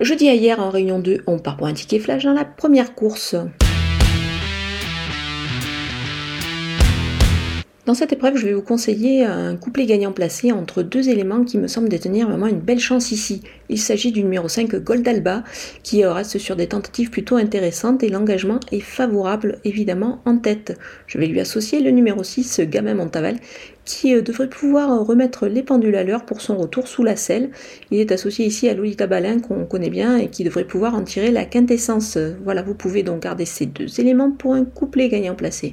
Jeudi à hier, en réunion 2, on part pour un ticket flash dans la première course. Dans cette épreuve, je vais vous conseiller un couplet gagnant placé entre deux éléments qui me semblent détenir vraiment une belle chance ici. Il s'agit du numéro 5 Goldalba qui reste sur des tentatives plutôt intéressantes et l'engagement est favorable évidemment en tête. Je vais lui associer le numéro 6 Gamin Montaval qui euh, devrait pouvoir remettre les pendules à l'heure pour son retour sous la selle. Il est associé ici à Lolita Balin qu'on connaît bien et qui devrait pouvoir en tirer la quintessence. Voilà, vous pouvez donc garder ces deux éléments pour un couplet gagnant placé.